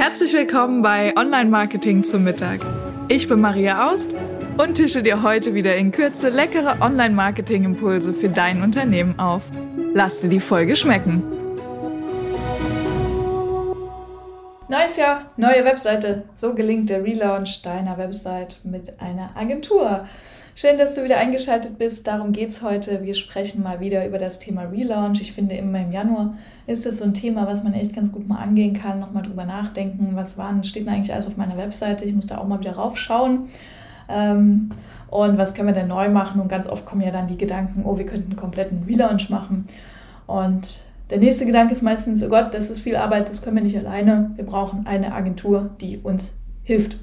Herzlich willkommen bei Online Marketing zum Mittag. Ich bin Maria Aust und tische dir heute wieder in Kürze leckere Online Marketing Impulse für dein Unternehmen auf. Lass dir die Folge schmecken. Neues Jahr, neue Webseite. So gelingt der Relaunch deiner Website mit einer Agentur. Schön, dass du wieder eingeschaltet bist. Darum geht es heute. Wir sprechen mal wieder über das Thema Relaunch. Ich finde, immer im Januar ist das so ein Thema, was man echt ganz gut mal angehen kann, nochmal drüber nachdenken. Was waren, steht denn eigentlich alles auf meiner Webseite? Ich muss da auch mal wieder raufschauen. Ähm, und was können wir denn neu machen? Und ganz oft kommen ja dann die Gedanken, oh, wir könnten einen kompletten Relaunch machen. Und der nächste Gedanke ist meistens, oh Gott, das ist viel Arbeit, das können wir nicht alleine. Wir brauchen eine Agentur, die uns hilft.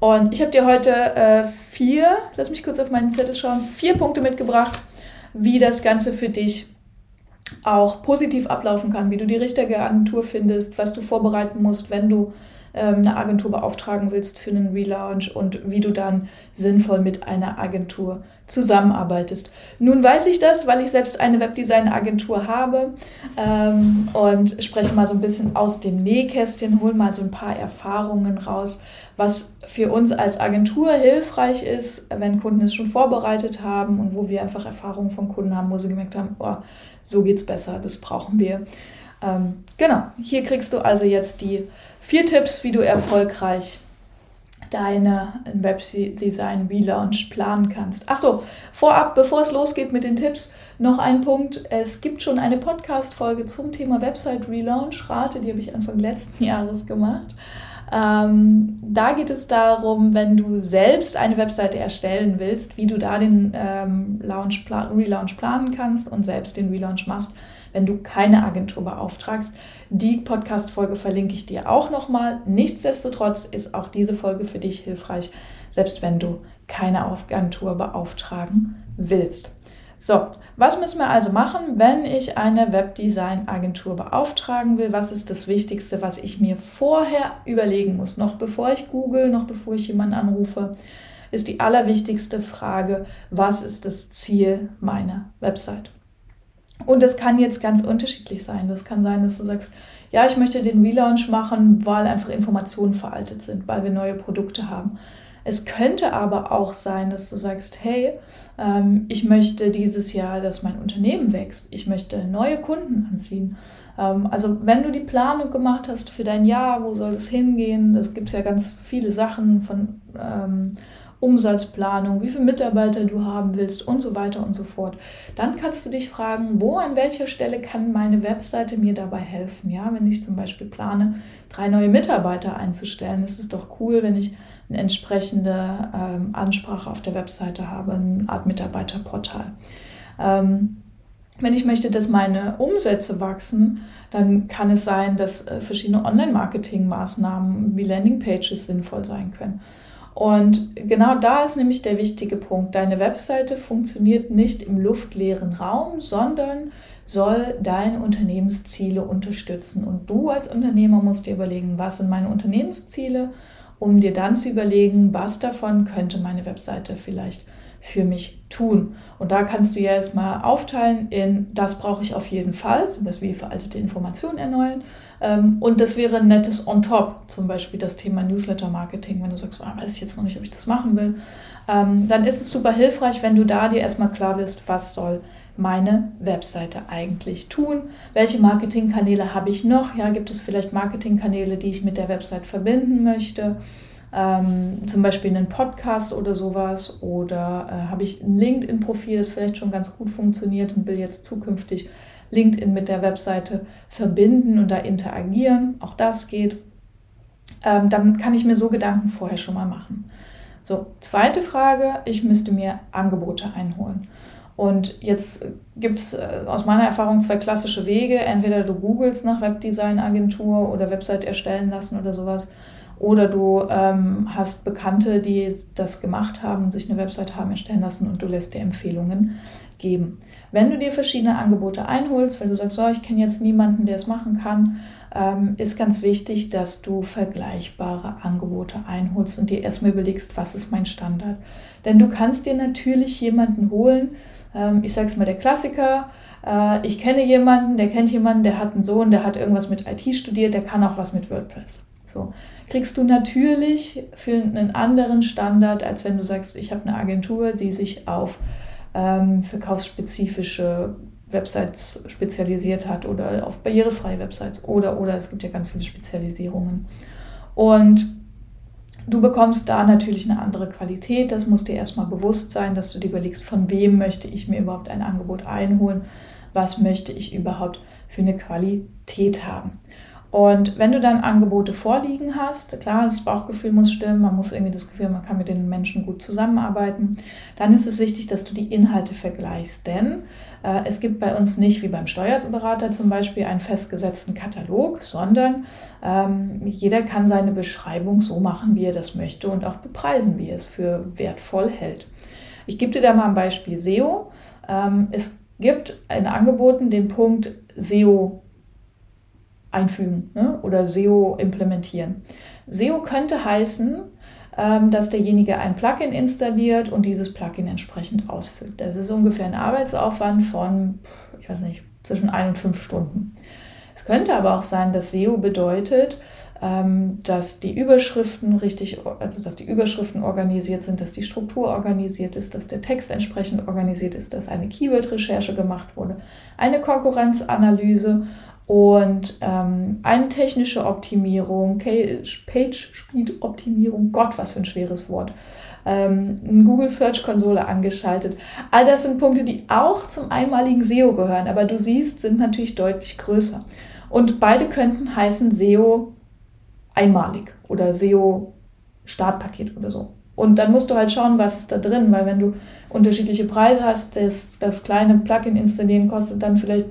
Und ich habe dir heute äh, vier, lass mich kurz auf meinen Zettel schauen, vier Punkte mitgebracht, wie das Ganze für dich auch positiv ablaufen kann, wie du die richtige Agentur findest, was du vorbereiten musst, wenn du eine Agentur beauftragen willst für einen Relaunch und wie du dann sinnvoll mit einer Agentur zusammenarbeitest. Nun weiß ich das, weil ich selbst eine Webdesign-Agentur habe ähm, und spreche mal so ein bisschen aus dem Nähkästchen, hole mal so ein paar Erfahrungen raus, was für uns als Agentur hilfreich ist, wenn Kunden es schon vorbereitet haben und wo wir einfach Erfahrungen von Kunden haben, wo sie gemerkt haben, oh, so geht's besser, das brauchen wir. Ähm, genau, hier kriegst du also jetzt die vier Tipps, wie du erfolgreich deine Webdesign Relaunch planen kannst. Achso, vorab, bevor es losgeht mit den Tipps, noch ein Punkt. Es gibt schon eine Podcast-Folge zum Thema Website Relaunch. Rate, die habe ich Anfang letzten Jahres gemacht. Ähm, da geht es darum, wenn du selbst eine Webseite erstellen willst, wie du da den ähm, Launch Relaunch planen kannst und selbst den Relaunch machst wenn du keine Agentur beauftragst. Die Podcast-Folge verlinke ich dir auch nochmal. Nichtsdestotrotz ist auch diese Folge für dich hilfreich, selbst wenn du keine Agentur beauftragen willst. So, was müssen wir also machen, wenn ich eine Webdesign-Agentur beauftragen will? Was ist das Wichtigste, was ich mir vorher überlegen muss? Noch bevor ich google, noch bevor ich jemanden anrufe, ist die allerwichtigste Frage, was ist das Ziel meiner Website? Und das kann jetzt ganz unterschiedlich sein. Das kann sein, dass du sagst, ja, ich möchte den Relaunch machen, weil einfach Informationen veraltet sind, weil wir neue Produkte haben. Es könnte aber auch sein, dass du sagst, hey, ähm, ich möchte dieses Jahr, dass mein Unternehmen wächst. Ich möchte neue Kunden anziehen. Ähm, also wenn du die Planung gemacht hast für dein Jahr, wo soll es hingehen? Das gibt ja ganz viele Sachen von ähm, Umsatzplanung, wie viele Mitarbeiter du haben willst und so weiter und so fort. Dann kannst du dich fragen, wo an welcher Stelle kann meine Webseite mir dabei helfen? Ja, wenn ich zum Beispiel plane, drei neue Mitarbeiter einzustellen, ist es doch cool, wenn ich eine entsprechende ähm, Ansprache auf der Webseite habe, eine Art Mitarbeiterportal. Ähm, wenn ich möchte, dass meine Umsätze wachsen, dann kann es sein, dass äh, verschiedene Online-Marketing-Maßnahmen wie Landingpages sinnvoll sein können. Und genau da ist nämlich der wichtige Punkt. Deine Webseite funktioniert nicht im luftleeren Raum, sondern soll deine Unternehmensziele unterstützen. Und du als Unternehmer musst dir überlegen, was sind meine Unternehmensziele, um dir dann zu überlegen, was davon könnte meine Webseite vielleicht für mich tun. Und da kannst du ja erstmal aufteilen in, das brauche ich auf jeden Fall, zum Beispiel veraltete Informationen erneuern. Ähm, und das wäre ein nettes on top, zum Beispiel das Thema Newsletter-Marketing, wenn du sagst, ah, weiß ich jetzt noch nicht, ob ich das machen will. Ähm, dann ist es super hilfreich, wenn du da dir erstmal klar bist, was soll meine Webseite eigentlich tun? Welche Marketingkanäle habe ich noch? Ja, gibt es vielleicht Marketingkanäle, die ich mit der Website verbinden möchte? ähm, zum Beispiel einen Podcast oder sowas oder äh, habe ich ein LinkedIn-Profil, das vielleicht schon ganz gut funktioniert und will jetzt zukünftig LinkedIn mit der Webseite verbinden und da interagieren. Auch das geht. Ähm, dann kann ich mir so Gedanken vorher schon mal machen. So, zweite Frage, ich müsste mir Angebote einholen. Und jetzt gibt es äh, aus meiner Erfahrung zwei klassische Wege. Entweder du googelst nach Webdesign-Agentur oder Website erstellen lassen oder sowas. Oder du ähm, hast Bekannte, die das gemacht haben, sich eine Website haben erstellen lassen und du lässt dir Empfehlungen geben. Wenn du dir verschiedene Angebote einholst, weil du sagst, oh, ich kenne jetzt niemanden, der es machen kann, ähm, ist ganz wichtig, dass du vergleichbare Angebote einholst und dir erstmal überlegst, was ist mein Standard. Denn du kannst dir natürlich jemanden holen, ähm, ich sage es mal der Klassiker, äh, ich kenne jemanden, der kennt jemanden, der hat einen Sohn, der hat irgendwas mit IT studiert, der kann auch was mit WordPress. So kriegst du natürlich für einen anderen Standard, als wenn du sagst, ich habe eine Agentur, die sich auf ähm, verkaufsspezifische Websites spezialisiert hat oder auf barrierefreie Websites oder oder es gibt ja ganz viele Spezialisierungen. Und du bekommst da natürlich eine andere Qualität. Das muss dir erstmal bewusst sein, dass du dir überlegst, von wem möchte ich mir überhaupt ein Angebot einholen, was möchte ich überhaupt für eine Qualität haben. Und wenn du dann Angebote vorliegen hast, klar, das Bauchgefühl muss stimmen, man muss irgendwie das Gefühl, man kann mit den Menschen gut zusammenarbeiten, dann ist es wichtig, dass du die Inhalte vergleichst. Denn äh, es gibt bei uns nicht wie beim Steuerberater zum Beispiel einen festgesetzten Katalog, sondern ähm, jeder kann seine Beschreibung so machen, wie er das möchte und auch bepreisen, wie er es für wertvoll hält. Ich gebe dir da mal ein Beispiel SEO. Ähm, es gibt in Angeboten den Punkt SEO einfügen ne? oder SEO implementieren. SEO könnte heißen, ähm, dass derjenige ein Plugin installiert und dieses Plugin entsprechend ausfüllt. Das ist ungefähr ein Arbeitsaufwand von, ich weiß nicht, zwischen ein und fünf Stunden. Es könnte aber auch sein, dass SEO bedeutet, ähm, dass die Überschriften richtig, also dass die Überschriften organisiert sind, dass die Struktur organisiert ist, dass der Text entsprechend organisiert ist, dass eine Keyword-Recherche gemacht wurde, eine Konkurrenzanalyse und ähm, eine technische Optimierung, Page Speed Optimierung, Gott, was für ein schweres Wort. Ähm, Google Search Konsole angeschaltet. All das sind Punkte, die auch zum einmaligen SEO gehören, aber du siehst, sind natürlich deutlich größer. Und beide könnten heißen SEO einmalig oder SEO Startpaket oder so. Und dann musst du halt schauen, was ist da drin, weil wenn du unterschiedliche Preise hast, das, das kleine Plugin installieren kostet dann vielleicht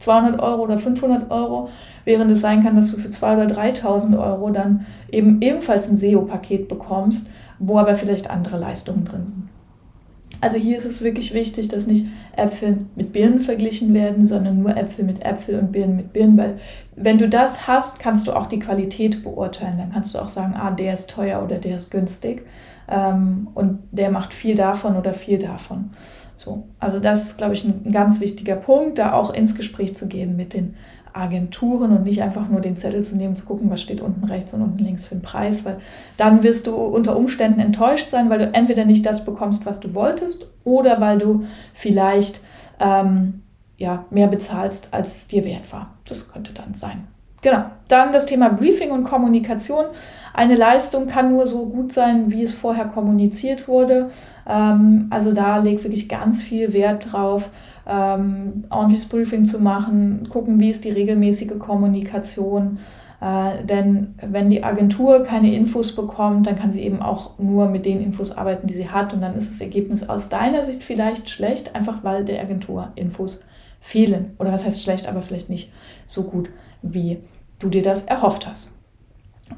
200 Euro oder 500 Euro, während es sein kann, dass du für 2.000 oder 3.000 Euro dann eben ebenfalls ein SEO-Paket bekommst, wo aber vielleicht andere Leistungen drin sind. Also hier ist es wirklich wichtig, dass nicht Äpfel mit Birnen verglichen werden, sondern nur Äpfel mit Äpfel und Birnen mit Birnen, weil wenn du das hast, kannst du auch die Qualität beurteilen. Dann kannst du auch sagen, ah, der ist teuer oder der ist günstig ähm, und der macht viel davon oder viel davon. So, also das ist, glaube ich, ein, ganz wichtiger Punkt, da auch ins Gespräch zu gehen mit den Agenturen und nicht einfach nur den Zettel zu nehmen, zu gucken, was steht unten rechts und unten links für einen Preis, weil dann wirst du unter Umständen enttäuscht sein, weil du entweder nicht das bekommst, was du wolltest, oder weil du vielleicht ähm, ja, mehr bezahlst, als es dir wert war. Das könnte dann sein. Genau. Dann das Thema Briefing und Kommunikation. Eine Leistung kann nur so gut sein, wie es vorher kommuniziert wurde. Ähm, also da legt wirklich ganz viel Wert drauf, ähm, ordentliches Briefing zu machen, gucken, wie ist die regelmäßige Kommunikation. Äh, denn wenn die Agentur keine Infos bekommt, dann kann sie eben auch nur mit den Infos arbeiten, die sie hat. Und dann ist das Ergebnis aus deiner Sicht vielleicht schlecht, einfach weil der Agentur Infos fehlen. Oder was heißt schlecht, aber vielleicht nicht so gut wie du dir das erhofft hast.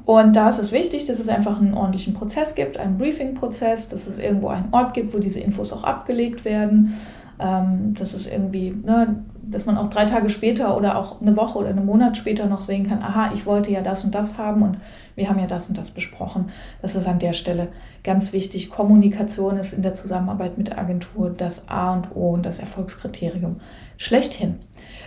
Und da ist es wichtig, dass es einfach einen ordentlichen Prozess gibt, einen Briefing-Prozess, dass es irgendwo einen Ort gibt, wo diese Infos auch abgelegt werden, ähm, dass es irgendwie, ne, dass man auch drei Tage später oder auch eine Woche oder einen Monat später noch sehen kann, aha, ich wollte ja das und das haben und wir haben ja das und das besprochen. Das ist an der Stelle ganz wichtig. Kommunikation ist in der Zusammenarbeit mit der Agentur das A und O und das Erfolgskriterium schlechthin.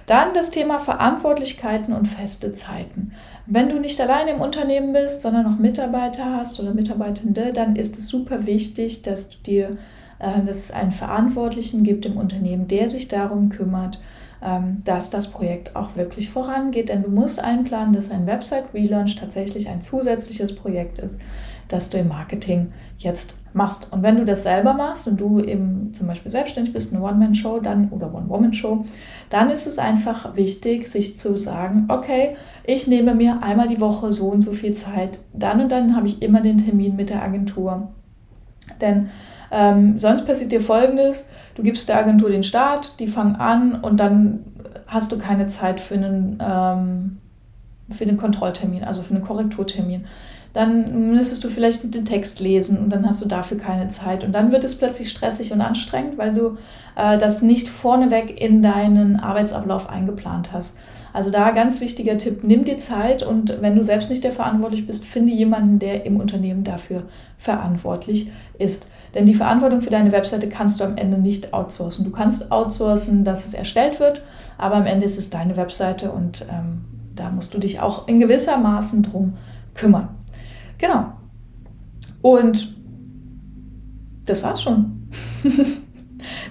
Dann das Thema Verantwortlichkeiten und feste Zeiten. Wenn du nicht allein im Unternehmen bist, sondern noch Mitarbeiter hast oder Mitarbeitende, dann ist es super wichtig, dass du dir, dass es einen Verantwortlichen gibt im Unternehmen, der sich darum kümmert, ähm, dass das Projekt auch wirklich vorangeht. Denn du musst einplanen, dass ein Website-Relaunch tatsächlich ein zusätzliches Projekt ist, das du im Marketing jetzt machst. Und wenn du das selber machst und du eben zum Beispiel selbstständig bist, eine One-Man-Show dann oder One-Woman-Show, dann ist es einfach wichtig, sich zu sagen, okay, ich nehme mir einmal die Woche so und so viel Zeit, dann und dann habe ich immer den Termin mit der Agentur. Denn ähm, sonst passiert dir Folgendes, du gibst der Agentur den Start, die fangen an und dann hast du keine Zeit für einen, ähm, für einen Kontrolltermin, also für einen Korrekturtermin dann müsstest du vielleicht den Text lesen und dann hast du dafür keine Zeit. Und dann wird es plötzlich stressig und anstrengend, weil du äh, das nicht vorneweg in deinen Arbeitsablauf eingeplant hast. Also da ganz wichtiger Tipp, nimm dir Zeit und wenn du selbst nicht der verantwortlich bist, finde jemanden, der im Unternehmen dafür verantwortlich ist. Denn die Verantwortung für deine Webseite kannst du am Ende nicht outsourcen. Du kannst outsourcen, dass es erstellt wird, aber am Ende ist es deine Webseite und ähm, da musst du dich auch in gewisser Maßen drum kümmern. Genau. Und das war's schon.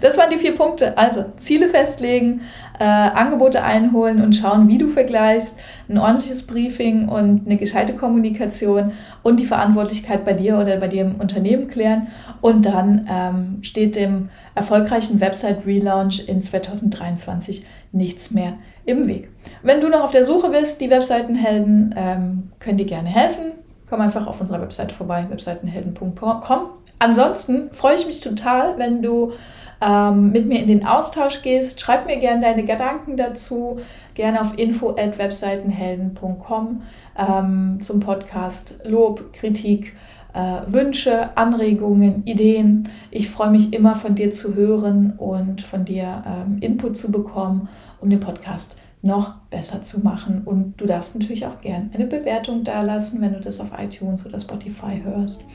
das waren die vier Punkte. Also Ziele festlegen, äh, Angebote einholen und schauen, wie du vergleichst, ein ordentliches Briefing und eine gescheite Kommunikation und die Verantwortlichkeit bei dir oder bei dir im Unternehmen klären. Und dann ähm, steht dem erfolgreichen Website-Relaunch in 2023 nichts mehr im Weg. Wenn du noch auf der Suche bist, die Webseitenhelden ähm, können dir gerne helfen. Komm einfach auf unserer Webseite vorbei, webseitenhelden.com. Ansonsten freue ich mich total, wenn du ähm, mit mir in den Austausch gehst. Schreib mir gerne deine Gedanken dazu, gerne auf info@webseitenhelden.com ähm, zum Podcast Lob, Kritik, äh, Wünsche, Anregungen, Ideen. Ich freue mich immer von dir zu hören und von dir ähm, Input zu bekommen, um den Podcast noch besser zu machen. Und du darfst natürlich auch gerne eine Bewertung dalassen, wenn du das auf iTunes oder Spotify hörst.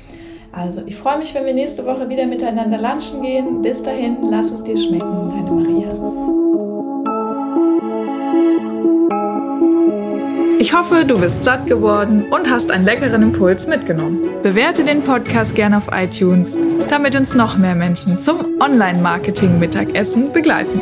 Also, ich freue mich, wenn wir nächste Woche wieder miteinander lunchen gehen. Bis dahin, lass es dir schmecken, deine Maria. Ich hoffe, du bist satt geworden und hast einen leckeren Impuls mitgenommen. Bewerte den Podcast gerne auf iTunes, damit uns noch mehr Menschen zum Online-Marketing-Mittagessen begleiten.